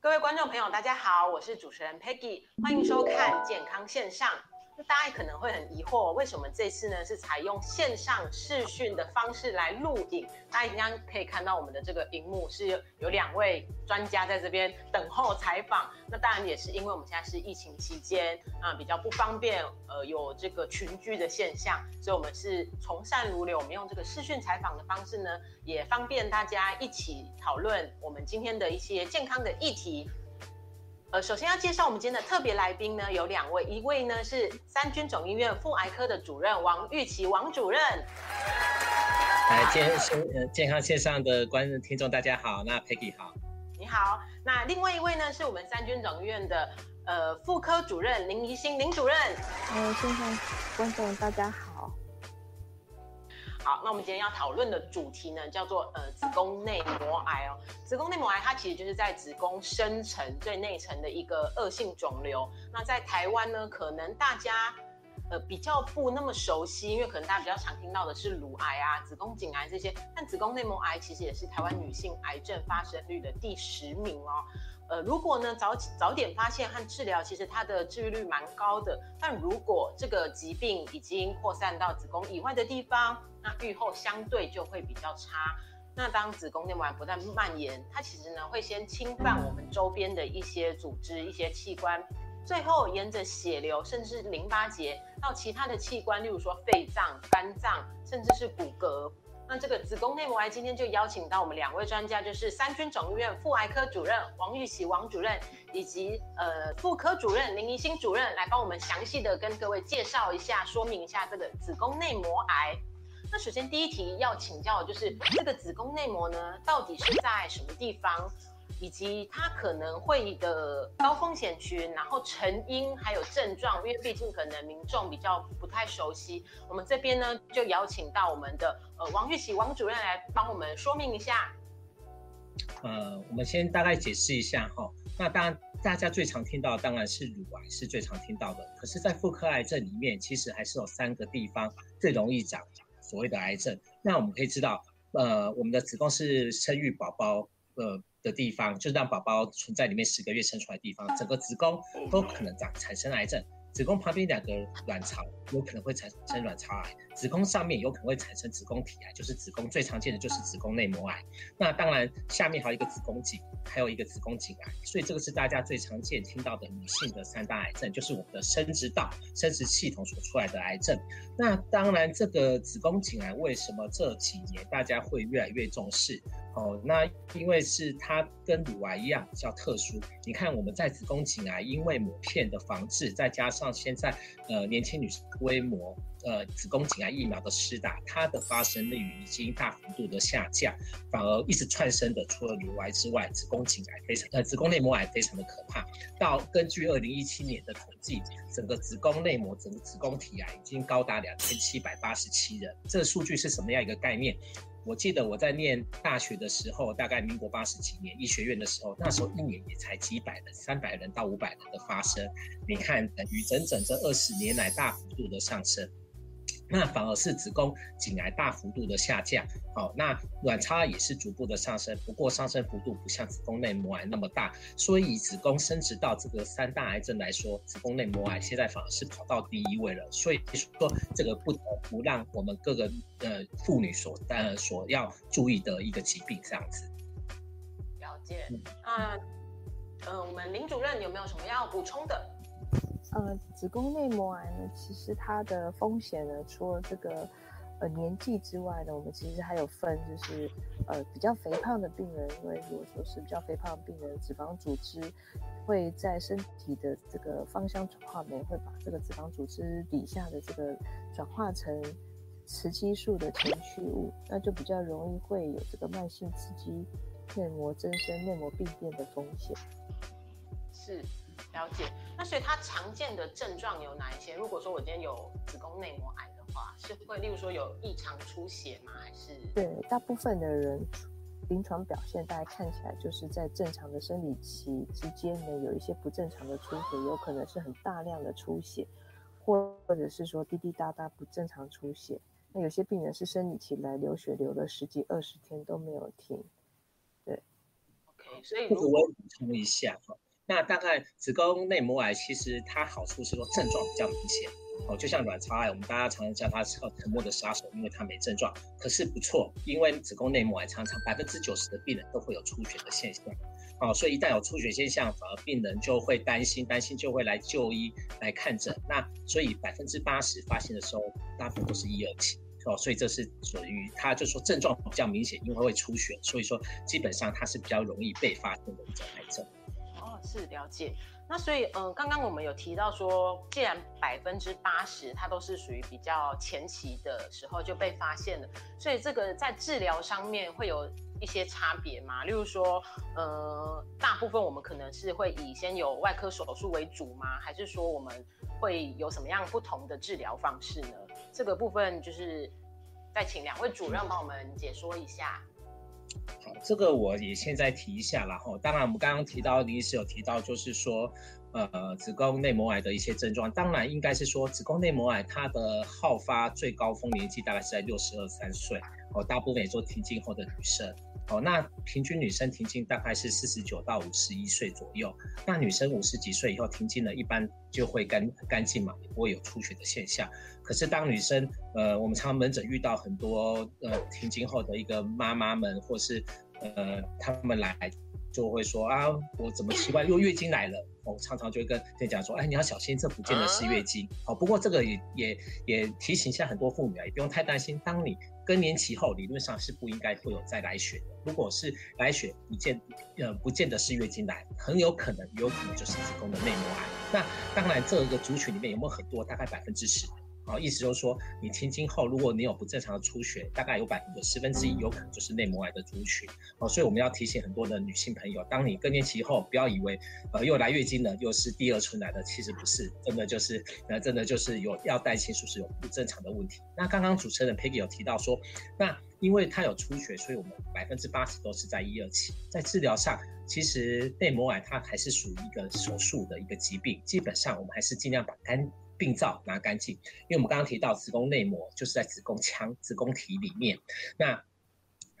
各位观众朋友，大家好，我是主持人 Peggy，欢迎收看健康线上。那大家可能会很疑惑，为什么这次呢是采用线上视讯的方式来录影？大家一样可以看到我们的这个荧幕是有两位专家在这边等候采访。那当然也是因为我们现在是疫情期间啊，比较不方便，呃，有这个群聚的现象，所以我们是从善如流，我们用这个视讯采访的方式呢，也方便大家一起讨论我们今天的一些健康的议题。呃，首先要介绍我们今天的特别来宾呢，有两位，一位呢是三军总医院妇癌科的主任王玉琪王主任。来，健线呃健康线上的观众听众大家好，那 Peggy 好，你好。那另外一位呢是我们三军总医院的呃妇科主任林怡欣林主任。呃，线上观众大家好。好，那我们今天要讨论的主题呢，叫做呃子宫内膜癌哦。子宫内膜癌它其实就是在子宫深层最内层的一个恶性肿瘤。那在台湾呢，可能大家呃比较不那么熟悉，因为可能大家比较常听到的是乳癌啊、子宫颈癌这些，但子宫内膜癌其实也是台湾女性癌症发生率的第十名哦。呃，如果呢早早点发现和治疗，其实它的治愈率蛮高的。但如果这个疾病已经扩散到子宫以外的地方，那愈后相对就会比较差。那当子宫内膜癌不断蔓延，它其实呢会先侵犯我们周边的一些组织、一些器官，最后沿着血流甚至淋巴结到其他的器官，例如说肺脏、肝脏，甚至是骨骼。那这个子宫内膜癌今天就邀请到我们两位专家，就是三军总医院妇癌科主任王玉喜王主任，以及呃妇科主任林怡欣主任，来帮我们详细的跟各位介绍一下，说明一下这个子宫内膜癌。那首先第一题要请教的就是这个子宫内膜呢，到底是在什么地方？以及它可能会的高风险群，然后成因还有症状，因为毕竟可能民众比较不太熟悉。我们这边呢就邀请到我们的呃王玉喜王主任来帮我们说明一下。呃，我们先大概解释一下哈。那当然大家最常听到当然是乳癌是最常听到的，可是，在妇科癌症里面，其实还是有三个地方最容易长所谓的癌症。那我们可以知道，呃，我们的子宫是生育宝宝，呃。的地方，就是让宝宝存在里面十个月生出来的地方，整个子宫都可能长产生癌症。子宫旁边两个卵巢有可能会产生卵巢癌，子宫上面有可能会产生子宫体癌，就是子宫最常见的就是子宫内膜癌。那当然下面还有一个子宫颈，还有一个子宫颈癌，所以这个是大家最常见听到的女性的三大癌症，就是我们的生殖道、生殖系统所出来的癌症。那当然这个子宫颈癌为什么这几年大家会越来越重视？哦，那因为是它跟乳癌一样比较特殊。你看我们在子宫颈癌，因为抹片的防治，再加上现在呃年轻女性规模呃子宫颈癌疫苗的施打，它的发生率已经大幅度的下降，反而一直窜升的，除了乳癌之外，子宫颈癌非常呃子宫内膜癌非常的可怕。到根据二零一七年的统计，整个子宫内膜整个子宫体癌已经高达两千七百八十七人。这个数据是什么样一个概念？我记得我在念大学的时候，大概民国八十几年医学院的时候，那时候一年也才几百人，三百人到五百人的发生。你看，等于整整这二十年来大幅度的上升。那反而是子宫颈癌大幅度的下降，好，那卵巢也是逐步的上升，不过上升幅度不像子宫内膜癌那么大，所以子宫生殖道这个三大癌症来说，子宫内膜癌现在反而是跑到第一位了，所以说这个不得不让我们各个呃妇女所呃所要注意的一个疾病这样子。了解，那呃我们林主任有没有什么要补充的？呃，子宫内膜癌呢，其实它的风险呢，除了这个呃年纪之外呢，我们其实还有分，就是呃比较肥胖的病人，因为如果说是比较肥胖的病人，脂肪组织会在身体的这个芳香转化酶会把这个脂肪组织底下的这个转化成雌激素的前驱物，那就比较容易会有这个慢性刺激内膜增生、内膜病变的风险。是。了解，那所以它常见的症状有哪一些？如果说我今天有子宫内膜癌的话，是会例如说有异常出血吗？还是对大部分的人临床表现，大家看起来就是在正常的生理期之间呢，有一些不正常的出血，有可能是很大量的出血，或或者是说滴滴答答不正常出血。那有些病人是生理期来流血流了十几二十天都没有停。对，OK，所以这个我补充一下哈。那大概子宫内膜癌其实它好处是说症状比较明显哦，就像卵巢癌，我们大家常常叫它是沉默的杀手，因为它没症状。可是不错，因为子宫内膜癌常常百分之九十的病人都会有出血的现象哦，所以一旦有出血现象，反而病人就会担心，担心就会来就医来看诊。那所以百分之八十发现的时候，大部分都是一二期哦，所以这是属于它就说症状比较明显，因为会出血，所以说基本上它是比较容易被发现的一种癌症。是了解，那所以嗯，刚刚我们有提到说，既然百分之八十它都是属于比较前期的时候就被发现了，所以这个在治疗上面会有一些差别吗？例如说，呃，大部分我们可能是会以先有外科手术为主吗？还是说我们会有什么样不同的治疗方式呢？这个部分就是再请两位主任帮我们解说一下。好，这个我也现在提一下然后当然，我们刚刚提到，李医师有提到，就是说，呃，子宫内膜癌的一些症状。当然，应该是说，子宫内膜癌它的好发最高峰年纪大概是在六十二三岁，哦，大部分也做停经后的女生。哦，那平均女生停经大概是四十九到五十一岁左右。那女生五十几岁以后停经了，一般就会干干净嘛，也不会有出血的现象。可是当女生，呃，我们常门诊遇到很多呃停经后的一个妈妈们，或是呃她们来就会说啊，我怎么奇怪又月经来了？我常常就会跟店家说，哎，你要小心，这不见得是月经。好，不过这个也也也提醒一下很多妇女啊，也不用太担心。当你更年期后，理论上是不应该会有再来血的。如果是来血，不见呃不见得是月经来，很有可能有可能就是子宫的内膜癌。那当然，这个族群里面有没有很多？大概百分之十。好，意思就是说，你停经后，如果你有不正常的出血，大概有百分之十分之一有可能就是内膜癌的族群。哦，所以我们要提醒很多的女性朋友，当你更年期后，不要以为，呃，又来月经了，又是第二春来的，其实不是，真的就是，呃，真的就是有要担心，是不是有不正常的问题？那刚刚主持人 Peggy 有提到说，那因为它有出血，所以我们百分之八十都是在一二期，在治疗上，其实内膜癌它还是属于一个手术的一个疾病，基本上我们还是尽量把肝。病灶拿干净，因为我们刚刚提到子宫内膜就是在子宫腔、子宫体里面，那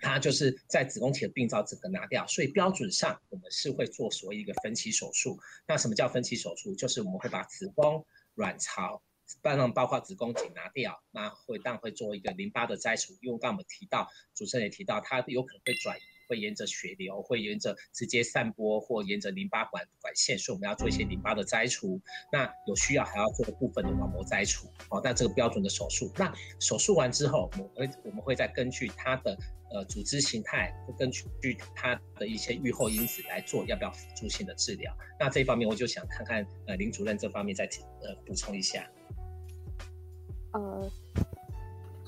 它就是在子宫体的病灶整个拿掉，所以标准上我们是会做所谓一个分期手术。那什么叫分期手术？就是我们会把子宫、卵巢，当然包括子宫颈拿掉，那会当会做一个淋巴的摘除，因为刚刚我们提到，主持人也提到，它有可能会转移。会沿着血流，会沿着直接散播，或沿着淋巴管管线，所以我们要做一些淋巴的摘除。那有需要还要做部分的网膜摘除。哦，那这个标准的手术。那手术完之后，我们会我们会再根据它的呃组织形态，根据它的一些预后因子来做要不要辅助性的治疗。那这一方面，我就想看看呃林主任这方面再呃补充一下。呃。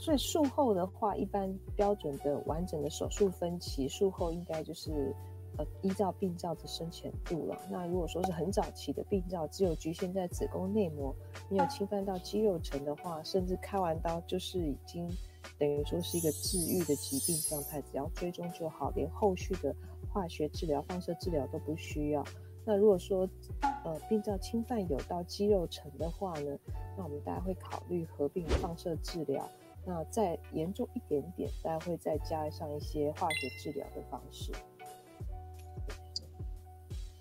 所以术后的话，一般标准的完整的手术分期，术后应该就是呃依照病灶的深浅度了。那如果说是很早期的病灶，只有局限在子宫内膜，没有侵犯到肌肉层的话，甚至开完刀就是已经等于说是一个治愈的疾病状态，只要追踪就好，连后续的化学治疗、放射治疗都不需要。那如果说呃病灶侵犯有到肌肉层的话呢，那我们大家会考虑合并放射治疗。那再严重一点点，大家会再加上一些化学治疗的方式。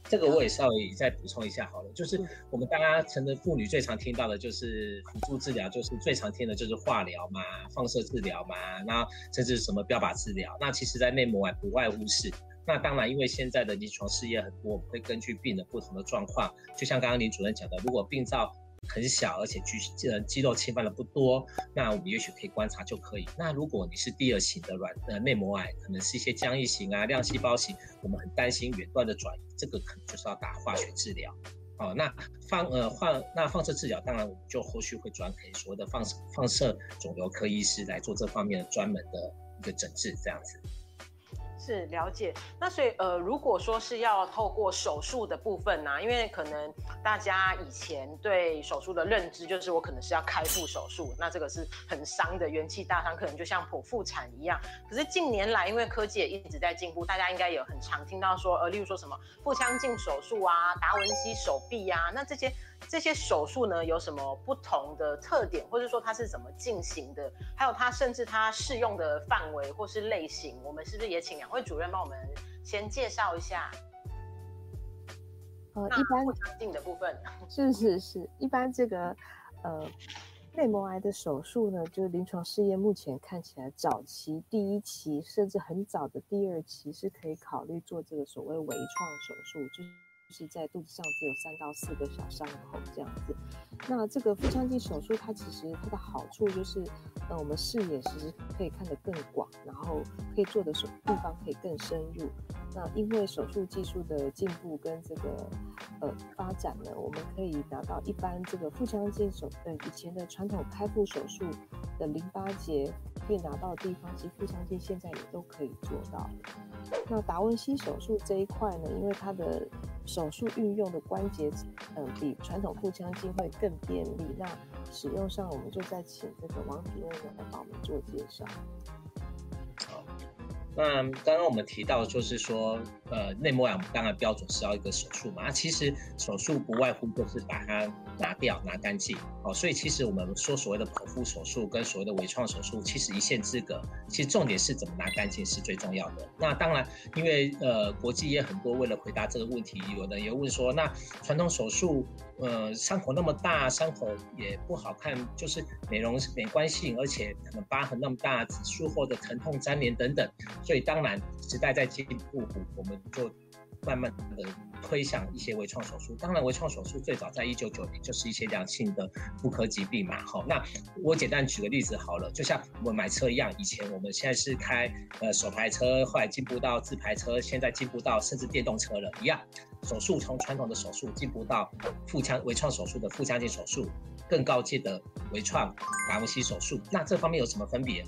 这个我也稍微再补充一下好了，就是我们大家成人妇女最常听到的就是辅助治疗，就是最常听的就是化疗嘛、放射治疗嘛，那甚至什么标靶治疗。那其实，在内膜外不外乎是，那当然，因为现在的临床试验很多，我们会根据病人不同的状况，就像刚刚林主任讲的，如果病灶。很小，而且肌呃肌肉侵犯的不多，那我们也许可以观察就可以。那如果你是第二型的软呃内膜癌，可能是一些浆液型啊、亮细胞型，我们很担心远端的转移，这个可能就是要打化学治疗。哦，那放呃放那放射治疗，当然我们就后续会转给所谓的放射放射肿瘤科医师来做这方面的专门的一个诊治，这样子。是了解，那所以呃，如果说是要透过手术的部分呢，因为可能大家以前对手术的认知就是我可能是要开腹手术，那这个是很伤的，元气大伤，可能就像剖腹产一样。可是近年来，因为科技也一直在进步，大家应该有很常听到说，呃，例如说什么腹腔镜手术啊、达文西手臂呀，那这些。这些手术呢有什么不同的特点，或者说它是怎么进行的？还有它甚至它适用的范围或是类型，我们是不是也请两位主任帮我们先介绍一下。呃，一般镜的部分 是是是，一般这个呃内膜癌的手术呢，就是临床试验目前看起来早期第一期，甚至很早的第二期是可以考虑做这个所谓微创手术，就是。是在肚子上只有三到四个小伤口这样子，那这个腹腔镜手术它其实它的好处就是，呃，我们视野其实可以看得更广，然后可以做的手地方可以更深入。那因为手术技术的进步跟这个呃发展呢，我们可以达到一般这个腹腔镜手呃以前的传统开腹手术的淋巴结可以拿到的地方，其实腹腔镜现在也都可以做到。那达文西手术这一块呢，因为它的手术运用的关节，嗯，比传统腹腔镜会更便利。那使用上，我们就再请这个王主任来帮我们做介绍。好那刚刚我们提到，就是说，呃，内膜癌当然标准是要一个手术嘛。那其实手术不外乎就是把它拿掉、拿干净。哦，所以其实我们说所谓的剖腹手术跟所谓的微创手术，其实一线之隔。其实重点是怎么拿干净是最重要的。那当然，因为呃，国际也很多为了回答这个问题，有的也问说，那传统手术。呃，伤口那么大，伤口也不好看，就是美容美观性，而且可能疤痕那么大，术后的疼痛粘连等等，所以当然时代在进步，我们就。慢慢的推向一些微创手术，当然微创手术最早在一九九零就是一些良性的妇科疾病嘛。好，那我简单举个例子好了，就像我们买车一样，以前我们现在是开呃手排车，后来进步到自排车，现在进步到甚至电动车了一样。手术从传统的手术进步到腹腔微创手术的腹腔镜手术，更高阶的微创达文西手术，那这方面有什么分别？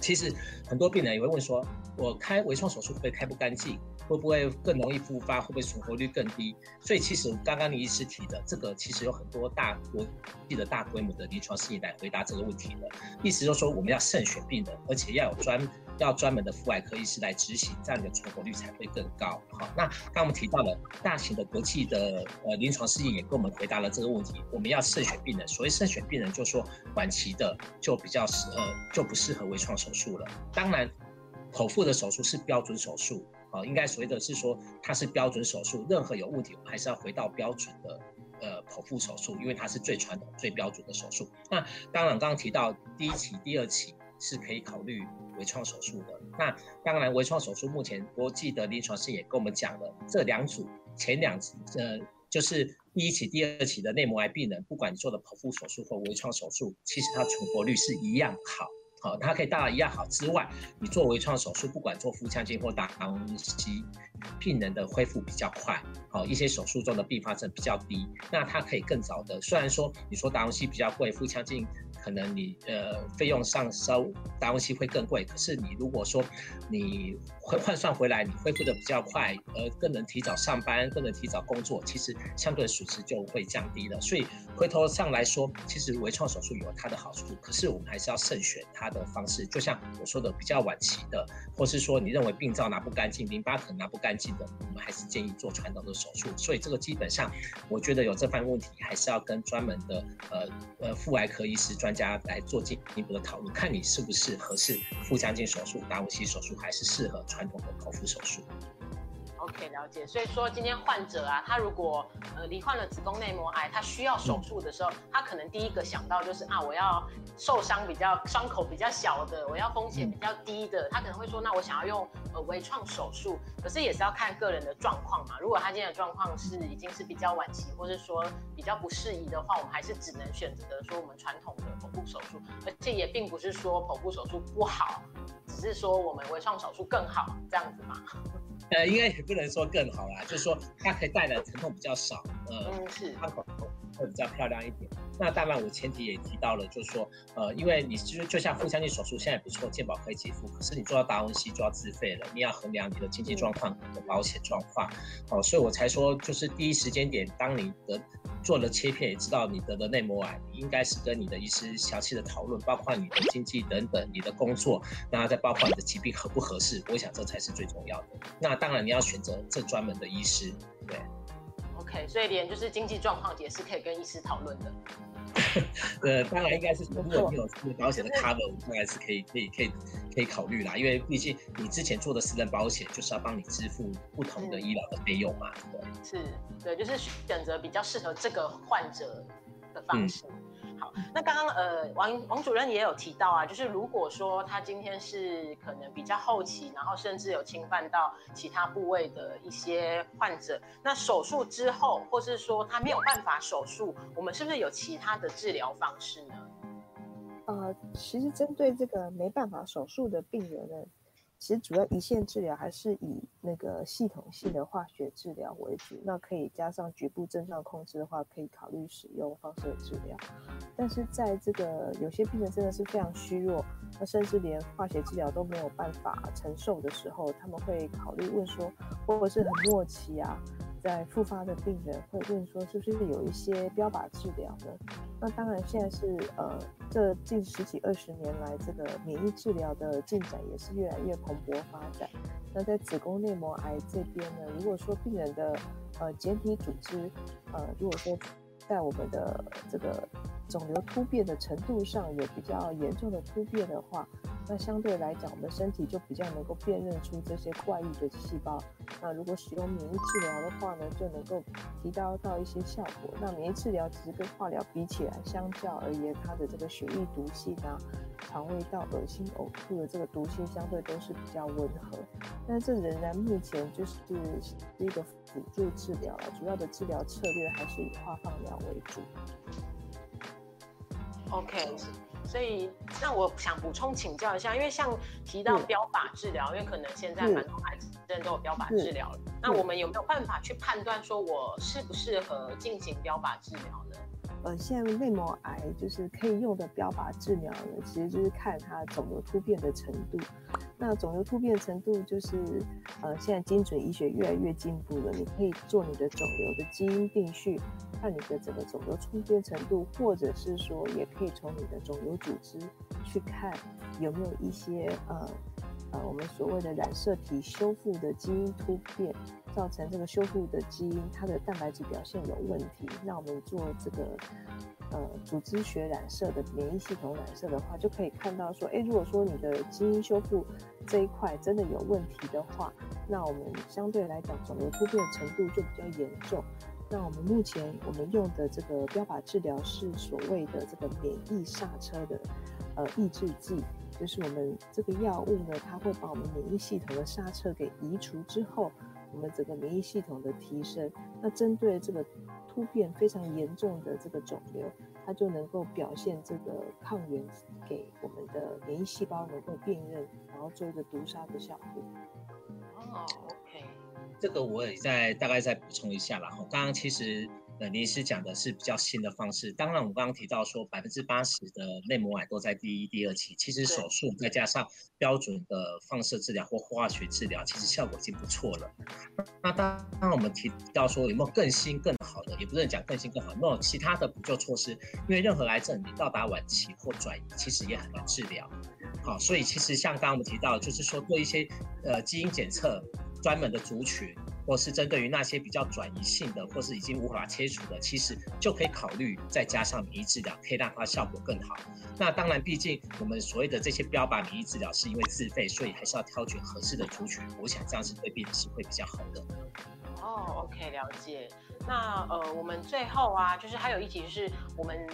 其实很多病人也会问说，我开微创手术会不会开不干净？会不会更容易复发？会不会存活率更低？所以其实刚刚你医师提的这个，其实有很多大国际的大规模的临床试验来回答这个问题的。意思就是说，我们要慎选病人，而且要有专要专门的妇外科医师来执行，这样你的存活率才会更高。好，那刚我们提到了大型的国际的呃临床试验也跟我们回答了这个问题。我们要慎选病人，所谓慎选病人，就说晚期的就比较适呃就不适合微创手术了。当然，口腹的手术是标准手术。啊，应该所谓的是说它是标准手术，任何有问题我们还是要回到标准的呃剖腹手术，因为它是最传统、最标准的手术。那当然，刚刚提到第一期、第二期是可以考虑微创手术的。那当然，微创手术目前国际的临床试验跟我们讲了，这两组前两组呃就是第一期、第二期的内膜癌病人，不管你做的剖腹手术或微创手术，其实它存活率是一样好。好，它可以大一样好之外，你做微创手术，不管做腹腔镜或打达文西，病人的恢复比较快，好，一些手术中的并发症比较低，那它可以更早的。虽然说你说达文西比较贵，腹腔镜。可能你呃费用上收达文西会更贵，可是你如果说你换换算回来，你恢复的比较快，呃更能提早上班，更能提早工作，其实相对损失就会降低了。所以回头上来说，其实微创手术有它的好处，可是我们还是要慎选它的方式。就像我说的，比较晚期的，或是说你认为病灶拿不干净，淋巴可能拿不干净的，我们还是建议做传统的手术。所以这个基本上，我觉得有这方面问题，还是要跟专门的呃呃妇外科医师专。大家来做进一步的讨论，看你是不是合适腹腔镜手术、达姆西手术，还是适合传统的剖腹手术。OK，了解。所以说，今天患者啊，他如果呃罹患了子宫内膜癌，他需要手术的时候，他可能第一个想到就是啊，我要受伤比较伤口比较小的，我要风险比较低的。他可能会说，那我想要用呃微创手术，可是也是要看个人的状况嘛。如果他今天的状况是已经是比较晚期，或是说比较不适宜的话，我们还是只能选择的说我们传统的剖腹手术。而且也并不是说剖腹手术不好，只是说我们微创手术更好这样子嘛。呃，应该也不能说更好啦，就是说它可以带来疼痛比较少，呃，是，伤口会比较漂亮一点。那当然，我前提也提到了，就是说，呃，因为你就就像腹腔镜手术现在不错，健保可以给付，可是你做到达文西就要自费了，你要衡量你的经济状况、的保险状况，哦，所以我才说，就是第一时间点，当你得做了切片，也知道你得的内膜癌，你应该是跟你的医师详细的讨论，包括你的经济等等，你的工作，那再包括你的疾病合不合适，我想这才是最重要的。那当然你要选择这专门的医师，对。OK，所以连就是经济状况也是可以跟医师讨论的。呃，当然应该是如果你有私人保险的 cover，我们当然是可以可以可以可以考虑啦，因为毕竟你之前做的私人保险就是要帮你支付不同的医疗的费用嘛，对。是，对，就是选择比较适合这个患者的方式。好，那刚刚呃，王王主任也有提到啊，就是如果说他今天是可能比较后期，然后甚至有侵犯到其他部位的一些患者，那手术之后，或是说他没有办法手术，我们是不是有其他的治疗方式呢？呃，其实针对这个没办法手术的病人呢。其实主要一线治疗还是以那个系统性的化学治疗为主，那可以加上局部症状控制的话，可以考虑使用放射治疗。但是在这个有些病人真的是非常虚弱，那甚至连化学治疗都没有办法承受的时候，他们会考虑问说，或者是很末期啊。在复发的病人会问说，是不是有一些标靶治疗呢？那当然，现在是呃，这近十几二十年来，这个免疫治疗的进展也是越来越快勃发展。那在子宫内膜癌这边呢，如果说病人的呃简体组织，呃，如果说在我们的这个肿瘤突变的程度上有比较严重的突变的话，那相对来讲，我们身体就比较能够辨认出这些怪异的细胞。那如果使用免疫治疗的话呢，就能够提高到一些效果。那免疫治疗其实跟化疗比起来，相较而言，它的这个血液毒性啊、肠胃道恶心呕吐的这个毒性相对都是比较温和。但这仍然目前就是是一个辅助治疗了，主要的治疗策略还是以化放疗为主。OK，所以那我想补充请教一下，因为像提到标靶治疗，因为可能现在蛮多孩子都有标靶治疗了，那我们有没有办法去判断说我适不适合进行标靶治疗呢？呃，现在内膜癌就是可以用的标靶治疗呢，其实就是看它肿瘤突变的程度。那肿瘤突变程度就是，呃，现在精准医学越来越进步了，你可以做你的肿瘤的基因定序，看你的整个肿瘤突变程度，或者是说，也可以从你的肿瘤组织去看有没有一些呃呃我们所谓的染色体修复的基因突变。造成这个修复的基因，它的蛋白质表现有问题。那我们做这个呃组织学染色的免疫系统染色的话，就可以看到说，哎，如果说你的基因修复这一块真的有问题的话，那我们相对来讲肿瘤突变程度就比较严重。那我们目前我们用的这个标靶治疗是所谓的这个免疫刹车的呃抑制剂，就是我们这个药物呢，它会把我们免疫系统的刹车给移除之后。我们整个免疫系统的提升，那针对这个突变非常严重的这个肿瘤，它就能够表现这个抗原给我们的免疫细胞能够辨认，然后做一个毒杀的效果。哦，OK，这个我也再大概再补充一下然后刚刚其实。呃，林医师讲的是比较新的方式。当然，我们刚刚提到说，百分之八十的内膜癌都在第一、第二期。其实手术再加上标准的放射治疗或化学治疗，其实效果已经不错了。那当当我们提到说有没有更新更好的，也不是讲更新更好，有没有其他的补救措施？因为任何癌症你到达晚期或转移，其实也很难治疗。好，所以其实像刚刚我们提到，就是说做一些呃基因检测。专门的族群，或是针对于那些比较转移性的，或是已经无法切除的，其实就可以考虑再加上免疫治疗，可以让它效果更好。那当然，毕竟我们所谓的这些标靶免疫治疗是因为自费，所以还是要挑选合适的族群。我想这样是对病人是会比较好的。哦，OK，了解。那呃，我们最后啊，就是还有一题是我们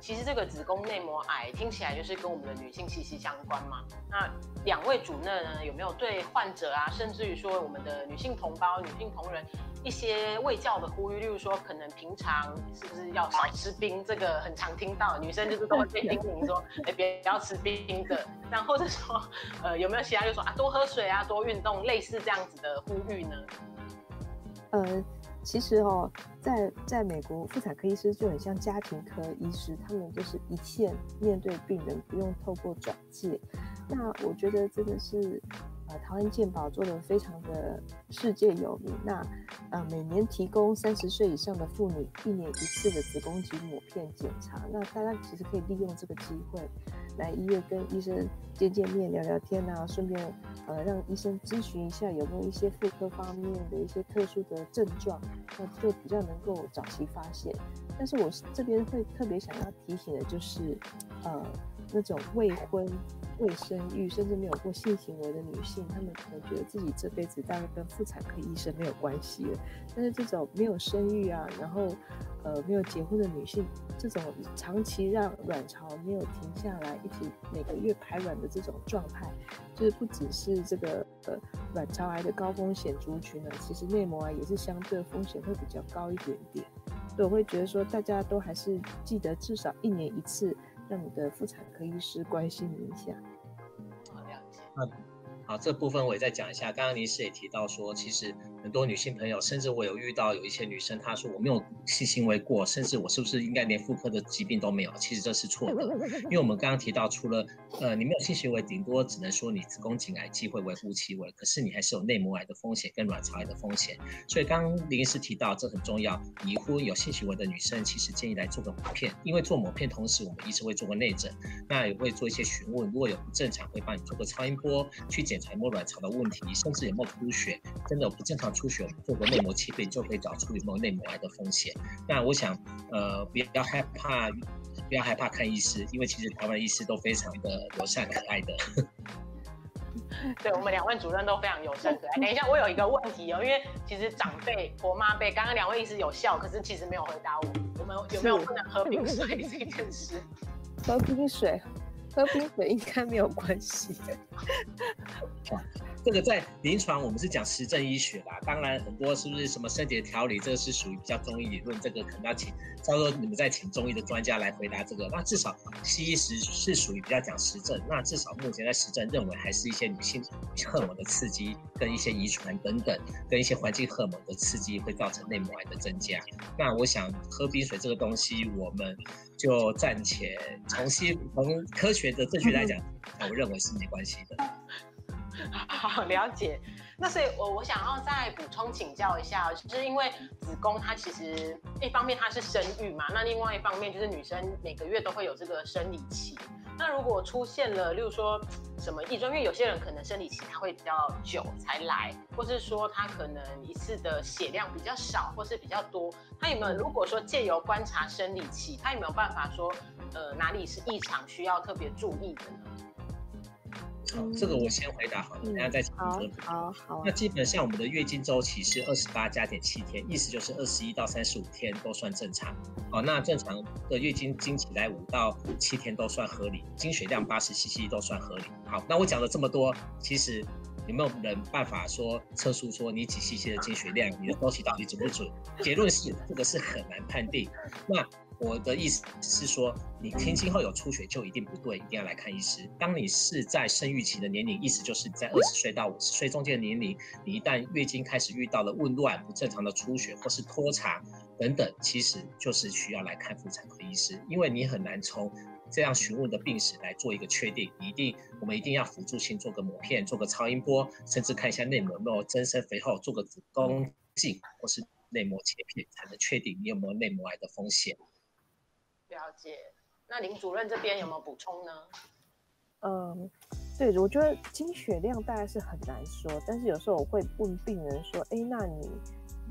其实这个子宫内膜癌听起来就是跟我们的女性息息相关嘛。那两位主任呢，有没有对患者啊，甚至于说我们的女性同胞、女性同仁一些卫教的呼吁？例如说，可能平常是不是要少吃冰？这个很常听到，女生就是都会被叮咛说，哎，别不要吃冰的。那或者说，呃，有没有其他就说啊，多喝水啊，多运动，类似这样子的呼吁呢？呃。其实哦，在在美国，妇产科医师就很像家庭科医师，他们就是一线面对病人，不用透过转介。那我觉得这个是。台湾健保做的非常的世界有名，那呃每年提供三十岁以上的妇女一年一次的子宫颈抹片检查，那大家其实可以利用这个机会来医院跟医生见见面、聊聊天啊，顺便呃让医生咨询一下有没有一些妇科方面的一些特殊的症状，那就比较能够早期发现。但是我这边会特别想要提醒的就是，呃，那种未婚。未生育甚至没有过性行为的女性，她们可能觉得自己这辈子大概跟妇产科医生没有关系了。但是这种没有生育啊，然后呃没有结婚的女性，这种长期让卵巢没有停下来，一直每个月排卵的这种状态，就是不只是这个呃卵巢癌的高风险族群呢，其实内膜癌也是相对风险会比较高一点点。所以我会觉得说，大家都还是记得至少一年一次，让你的妇产科医师关心你一下。嗯，好，这部分我也再讲一下。刚刚林师也提到说，其实。很多女性朋友，甚至我有遇到有一些女生，她说我没有性行为过，甚至我是不是应该连妇科的疾病都没有？其实这是错的，因为我们刚刚提到，除了呃你没有性行为，顶多只能说你子宫颈癌机会微乎其微，可是你还是有内膜癌的风险跟卵巢癌的风险。所以刚刚林医师提到这很重要，已婚有性行为的女生，其实建议来做个抹片，因为做抹片同时我们医生会做个内诊，那也会做一些询问，如果有不正常，会帮你做个超音波去检查有没有卵巢的问题，甚至有没有出血，真的有不正常。出血做个内膜切片就可以找出有没有内膜癌的风险。那我想，呃，不要害怕，不要害怕看医师，因为其实台湾医师都非常的友善可爱的。对我们两位主任都非常友善可爱。等一下，我有一个问题哦，因为其实长辈、婆妈辈，刚刚两位医师有笑，可是其实没有回答我，我们有没有不能喝冰水这件事？喝冰水。喝冰水应该没有关系。这个在临床我们是讲实证医学啦，当然很多是不是什么身体的调理，这个是属于比较中医理论，这个可能要请，到时候你们再请中医的专家来回答这个。那至少西医是是属于比较讲实证，那至少目前在实证认为还是一些女性荷尔蒙的刺激，跟一些遗传等等，跟一些环境荷尔蒙的刺激会造成内膜癌的增加。那我想喝冰水这个东西，我们就暂且从西从科学的证据来讲，我认为是没关系的。好了解，那所以，我我想要再补充请教一下，就是因为子宫它其实一方面它是生育嘛，那另外一方面就是女生每个月都会有这个生理期。那如果出现了，例如说什么异状，因为有些人可能生理期他会比较久才来，或是说他可能一次的血量比较少，或是比较多，他有没有如果说借由观察生理期，他有没有办法说，呃，哪里是异常需要特别注意的呢？这个我先回答好了，等下再请说。好好。那基本上我们的月经周期是二十八加点七天，意思就是二十一到三十五天都算正常。好，那正常的月经经起来五到七天都算合理，经血量八十 cc 都算合理。好，那我讲了这么多，其实有没有人办法说测出说你几 cc 的经血量，你的周期到底准不准？结论是这个是很难判定。那我的意思是说，你停经后有出血就一定不对，一定要来看医师。当你是在生育期的年龄，意思就是在二十岁到五十岁中间的年龄，你一旦月经开始遇到了紊乱、不正常的出血或是拖长等等，其实就是需要来看妇产科医师，因为你很难从这样询问的病史来做一个确定。一定，我们一定要辅助性做个抹片、做个超音波，甚至看一下内膜有没有增生肥厚，做个子宫镜或是内膜切片，才能确定你有没有内膜癌的风险。了解，那林主任这边有没有补充呢？嗯，对，我觉得经血量大概是很难说，但是有时候我会问病人说，哎，那你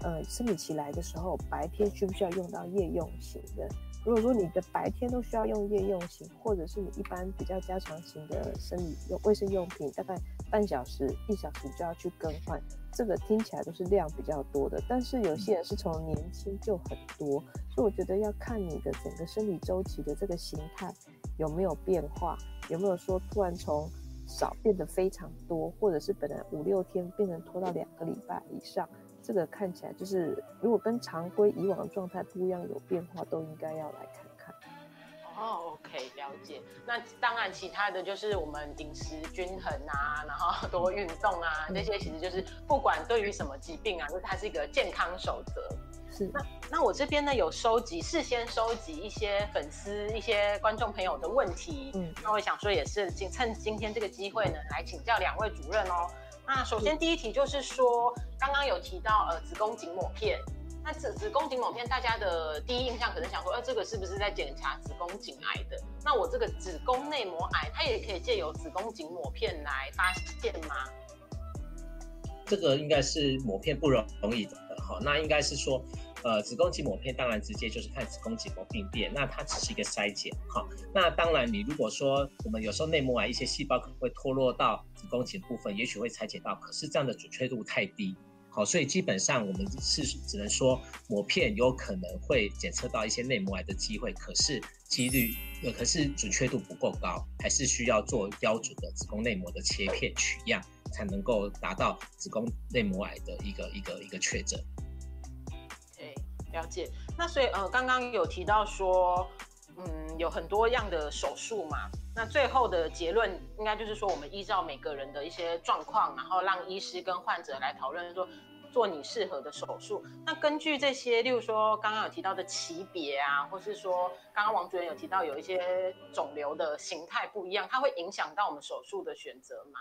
呃生理期来的时候，白天需不需要用到夜用型的？如果说你的白天都需要用夜用型，或者是你一般比较加强型的生理用卫生用品，大概半小时一小时就要去更换，这个听起来都是量比较多的。但是有些人是从年轻就很多，所以我觉得要看你的整个生理周期的这个形态有没有变化，有没有说突然从少变得非常多，或者是本来五六天变成拖到两个礼拜以上。这个看起来就是，如果跟常规以往的状态不一样，有变化，都应该要来看看。哦，OK，了解。那当然，其他的就是我们饮食均衡啊，然后多运动啊，这些其实就是不管对于什么疾病啊，就是它是一个健康守则。是。那那我这边呢有收集，事先收集一些粉丝、一些观众朋友的问题。嗯。那我想说，也是今趁今天这个机会呢，来请教两位主任哦。那首先第一题就是说，刚刚有提到呃子宫颈抹片，那子子宫颈抹片，大家的第一印象可能想说，呃这个是不是在检查子宫颈癌的？那我这个子宫内膜癌，它也可以借由子宫颈抹片来发现吗？这个应该是抹片不容易的哈，那应该是说，呃，子宫颈膜片当然直接就是看子宫颈膜病变，那它只是一个筛检哈。那当然，你如果说我们有时候内膜癌一些细胞可能会脱落到子宫颈部分，也许会裁剪到，可是这样的准确度太低。好，所以基本上我们是只能说膜片有可能会检测到一些内膜癌的机会，可是几率呃，可是准确度不够高，还是需要做标准的子宫内膜的切片取样，才能够达到子宫内膜癌的一个一个一个确诊。对，了解。那所以呃，刚刚有提到说，嗯，有很多样的手术嘛。那最后的结论应该就是说，我们依照每个人的一些状况，然后让医师跟患者来讨论说，做你适合的手术。那根据这些，例如说刚刚有提到的级别啊，或是说刚刚王主任有提到有一些肿瘤的形态不一样，它会影响到我们手术的选择吗？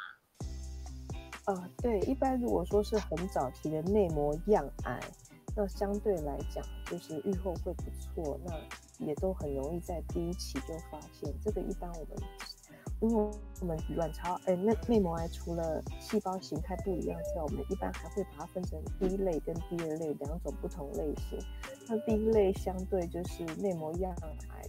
呃，对，一般如果说是很早期的内膜样癌，那相对来讲就是预后会不错。那也都很容易在第一期就发现，这个一般我们，因为我们卵巢，哎，内内膜癌除了细胞形态不一样之外，我们一般还会把它分成第一类跟第二类两种不同类型。那第一类相对就是内膜样癌，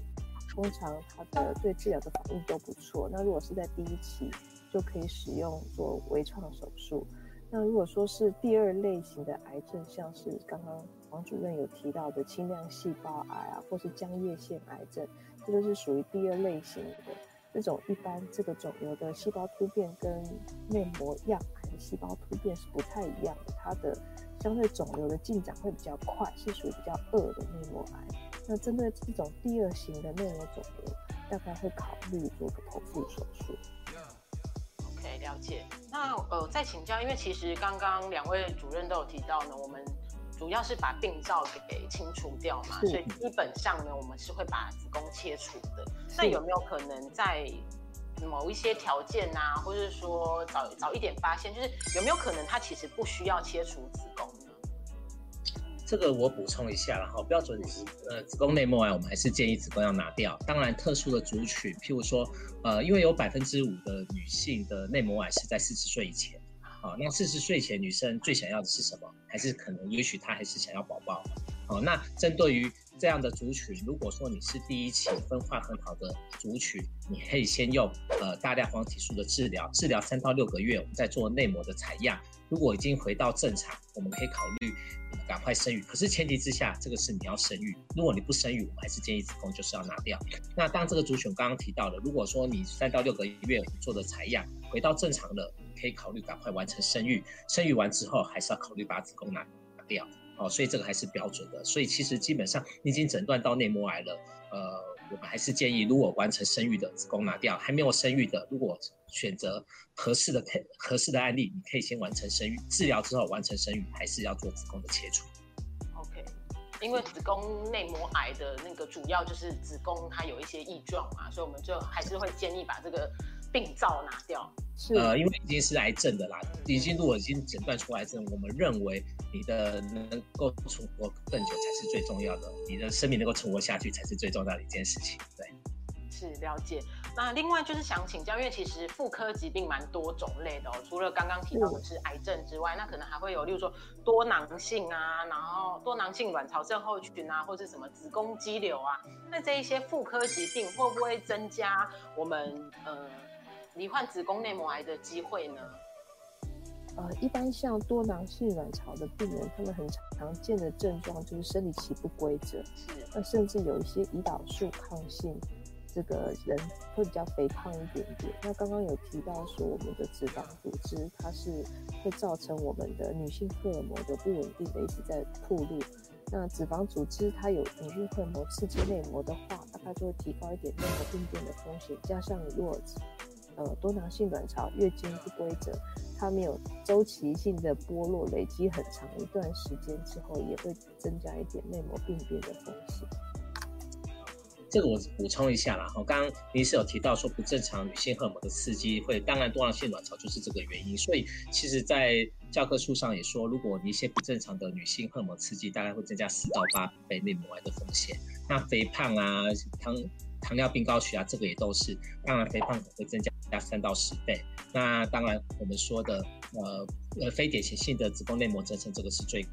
通常它的对治疗的反应都不错。那如果是在第一期，就可以使用做微创手术。那如果说是第二类型的癌症，像是刚刚王主任有提到的轻量细胞癌啊，或是浆液腺癌症，这个是属于第二类型的。这种一般这个肿瘤的细胞突变跟内膜样癌细胞突变是不太一样的，它的相对肿瘤的进展会比较快，是属于比较恶的内膜癌。那针对这种第二型的内膜肿瘤，大概会考虑做个剖腹手术。OK，了解，那呃，再请教，因为其实刚刚两位主任都有提到呢，我们主要是把病灶给清除掉嘛，所以基本上呢，我们是会把子宫切除的。那有没有可能在某一些条件啊，或者说早早一点发现，就是有没有可能它其实不需要切除子宫？这个我补充一下了哈，标准呃子宫内膜癌，我们还是建议子宫要拿掉。当然，特殊的族群，譬如说，呃，因为有百分之五的女性的内膜癌是在四十岁以前，好，那四十岁前女生最想要的是什么？还是可能，也许她还是想要宝宝。好，那针对于这样的族群，如果说你是第一期分化很好的族群，你可以先用呃大量黄体素的治疗，治疗三到六个月，我们再做内膜的采样。如果已经回到正常，我们可以考虑赶快生育。可是前提之下，这个是你要生育。如果你不生育，我们还是建议子宫就是要拿掉。那当这个族群刚刚提到了，如果说你三到六个月做的采样回到正常了，可以考虑赶快完成生育。生育完之后，还是要考虑把子宫拿掉。哦，所以这个还是标准的。所以其实基本上你已经诊断到内膜癌了，呃。我们还是建议，如果完成生育的子宫拿掉，还没有生育的，如果选择合适的配合适的案例，你可以先完成生育治疗之后完成生育，还是要做子宫的切除。OK，因为子宫内膜癌的那个主要就是子宫它有一些异状嘛，所以我们就还是会建议把这个。病灶拿掉，是呃，因为已经是癌症的啦，已经如果已经诊断出癌症，我们认为你的能够存活更久才是最重要的，你的生命能够存活下去才是最重要的一件事情。对，是了解。那另外就是想请教，因为其实妇科疾病蛮多种类的哦，除了刚刚提到的是癌症之外，那可能还会有，例如说多囊性啊，然后多囊性卵巢症候群啊，或是什么子宫肌瘤啊，那这一些妇科疾病会不会增加我们呃？罹患子宫内膜癌的机会呢？呃，一般像多囊性卵巢的病人，他们很常见的症状就是生理期不规则，是。那甚至有一些胰岛素抗性，这个人会比较肥胖一点点。那刚刚有提到说，我们的脂肪组织它是会造成我们的女性荷尔蒙的不稳定的一直在暴露。那脂肪组织它有女性荷尔蒙刺激内膜的话，大概就会提高一点内膜病变的风险。加上如果呃，多囊性卵巢月经不规则，它没有周期性的剥落，累积很长一段时间之后，也会增加一点内膜病变的风险。这个我补充一下啦，哈，刚刚您是有提到说不正常女性荷尔蒙的刺激会，当然多囊性卵巢就是这个原因，所以其实在教科书上也说，如果一些不正常的女性荷尔蒙刺激，大概会增加四到八倍内膜癌的风险。那肥胖啊，糖糖尿病、高血压，这个也都是，当然肥胖会增加。加三到十倍，那当然我们说的呃呃非典型性的子宫内膜增生，这个是最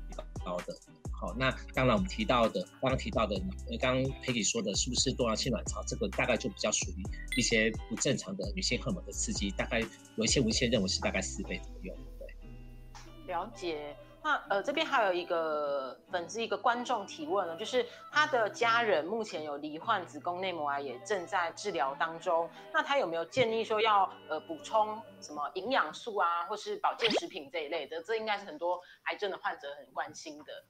高的。好，那当然我们提到的，刚刚提到的，呃，刚刚佩姐说的是不是多囊性卵巢？这个大概就比较属于一些不正常的女性荷尔蒙的刺激，大概有一些文献认为是大概四倍左右。对，了解。那呃，这边还有一个粉丝一个观众提问了，就是他的家人目前有罹患子宫内膜癌，也正在治疗当中。那他有没有建议说要呃补充什么营养素啊，或是保健食品这一类的？这应该是很多癌症的患者很关心的。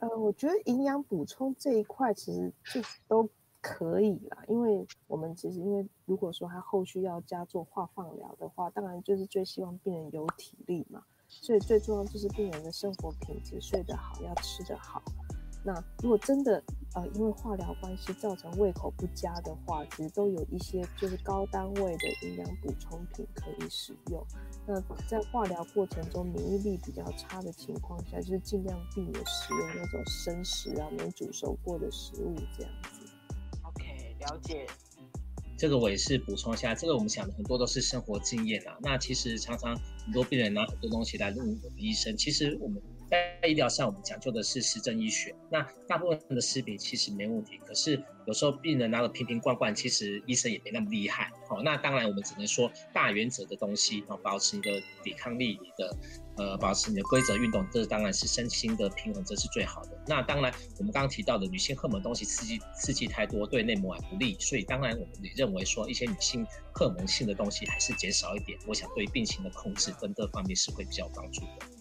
呃，我觉得营养补充这一块其实就都可以啦，因为我们其实因为如果说他后续要加做化放疗的话，当然就是最希望病人有体力嘛。所以最重要就是病人的生活品质，睡得好，要吃得好。那如果真的呃因为化疗关系造成胃口不佳的话，其实都有一些就是高单位的营养补充品可以使用。那在化疗过程中免疫力比较差的情况下，就是尽量避免使用那种生食啊、没煮熟过的食物这样子。OK，了解。这个我也是补充一下，这个我们想的很多都是生活经验啊。那其实常常很多病人拿很多东西来问我们医生，其实我们。在医疗上，我们讲究的是实证医学。那大部分的食品其实没问题，可是有时候病人拿了瓶瓶罐罐，其实医生也没那么厉害。好，那当然我们只能说大原则的东西，啊，保持你的抵抗力，你的呃，保持你的规则运动，这当然是身心的平衡，这是最好的。那当然，我们刚刚提到的女性荷尔蒙东西刺激刺激太多，对内膜癌不利，所以当然我们也认为说一些女性荷尔蒙性的东西还是减少一点，我想对病情的控制跟各方面是会比较有帮助的。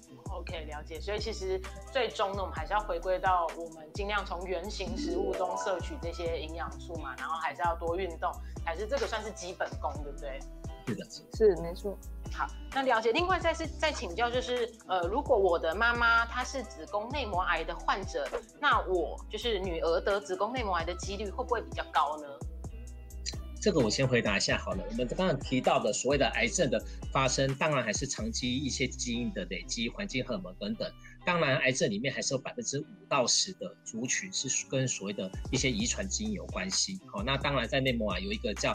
可以了解，所以其实最终呢，我们还是要回归到我们尽量从原型食物中摄取这些营养素嘛，然后还是要多运动，还是这个算是基本功，对不对？是的，是没错。好，那了解。另外再是再请教，就是呃，如果我的妈妈她是子宫内膜癌的患者，那我就是女儿得子宫内膜癌的几率会不会比较高呢？这个我先回答一下好了。我们刚刚提到的所谓的癌症的发生，当然还是长期一些基因的累积、环境荷尔蒙等等。当然，癌症里面还是有百分之五到十的族群是跟所谓的一些遗传基因有关系。好，那当然在内蒙啊有一个叫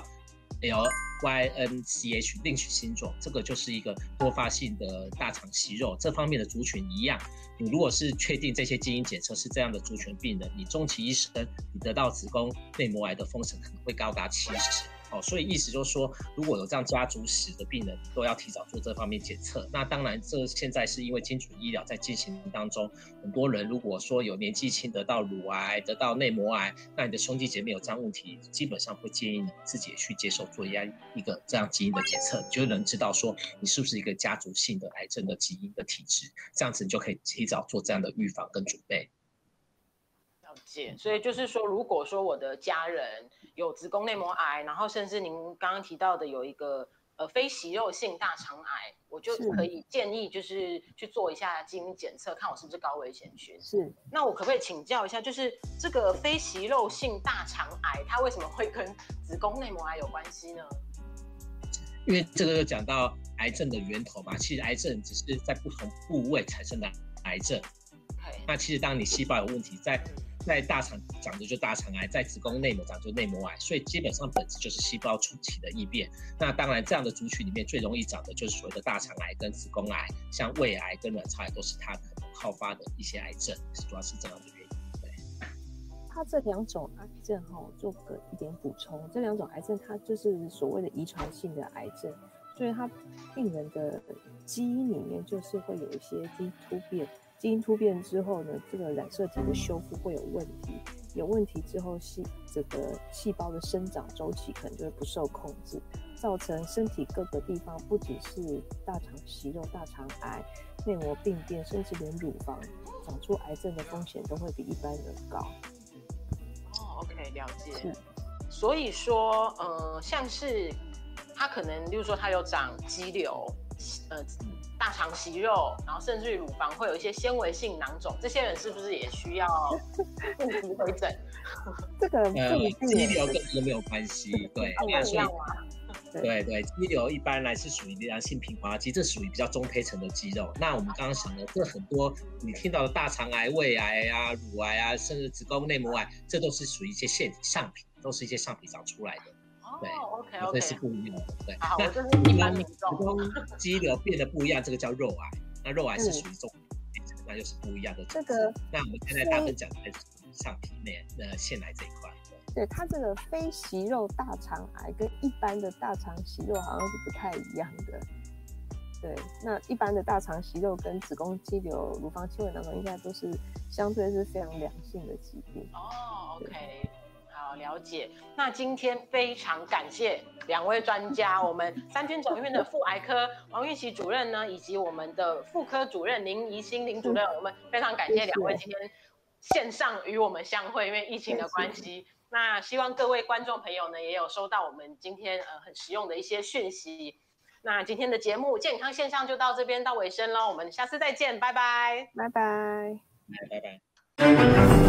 LYNCH 另取新种，这个就是一个多发性的大肠息肉这方面的族群一样。你如果是确定这些基因检测是这样的族群病人，你终其一生，你得到子宫内膜癌的风险可能会高达七十。哦，所以意思就是说，如果有这样家族史的病人，都要提早做这方面检测。那当然，这现在是因为精准医疗在进行当中，很多人如果说有年纪轻得到乳癌、得到内膜癌，那你的兄弟姐妹有这样问题，基本上会建议你自己去接受做一样一个这样基因的检测，就能知道说你是不是一个家族性的癌症的基因的体质，这样子你就可以提早做这样的预防跟准备。所以就是说，如果说我的家人。有子宫内膜癌，然后甚至您刚刚提到的有一个呃非息肉性大肠癌，我就可以建议就是去做一下基因检测，看我是不是高危险群。是，那我可不可以请教一下，就是这个非息肉性大肠癌，它为什么会跟子宫内膜癌有关系呢？因为这个又讲到癌症的源头嘛，其实癌症只是在不同部位产生的癌症。那其实当你细胞有问题，在在大肠长的就大肠癌，在子宫内膜长就内膜癌，所以基本上本质就是细胞初期的异变。那当然，这样的族群里面最容易长的就是所谓的大肠癌跟子宫癌，像胃癌跟卵巢癌都是它可能好发的一些癌症，主要是这样的原因。对，它这两种癌症哈，做个一点补充，这两种癌症它就是所谓的遗传性的癌症，所以它病人的基因里面就是会有一些基因突变。基因突变之后呢，这个染色体的修复会有问题，有问题之后细这个细胞的生长周期可能就会不受控制，造成身体各个地方不只是大肠息肉、大肠癌、内膜病变，甚至连乳房长出癌症的风险都会比一般人高。哦，OK，了解。是，所以说，呃，像是他可能，例如说他有长肌瘤，呃。大肠息肉，然后甚至于乳房会有一些纤维性囊肿，这些人是不是也需要定期回诊？这个呃，肌瘤跟这个没有关系，对，不一样对对，肌瘤一般来是属于良性平滑肌，这属于比较中胚层的肌肉。那我们刚刚讲的，这很多你听到的大肠癌、胃癌啊、乳癌啊，甚至子宫内膜癌，这都是属于一些腺体上皮，都是一些上皮长出来的。对，OK OK，这是不一样的。对，好，这是一般子宫肌瘤变得不一样，这个叫肉癌。那肉癌是属于中，那就是不一样的。这个，那我们现在大部分讲在上皮内呃腺癌这一块。对它这个非息肉大肠癌跟一般的大肠息肉好像是不太一样的。对，那一般的大肠息肉跟子宫肌瘤、乳房纤维囊肿应该都是相对是非常良性的疾病。哦，OK，好了解。那今天非常感谢两位专家，我们三军总医院的妇癌科王玉琪主任呢，以及我们的妇科主任林怡心林主任，我们非常感谢两位今天线上与我们相会，因为疫情的关系。那希望各位观众朋友呢，也有收到我们今天呃很实用的一些讯息。那今天的节目健康线上就到这边到尾声喽，我们下次再见，拜拜，拜拜，拜拜。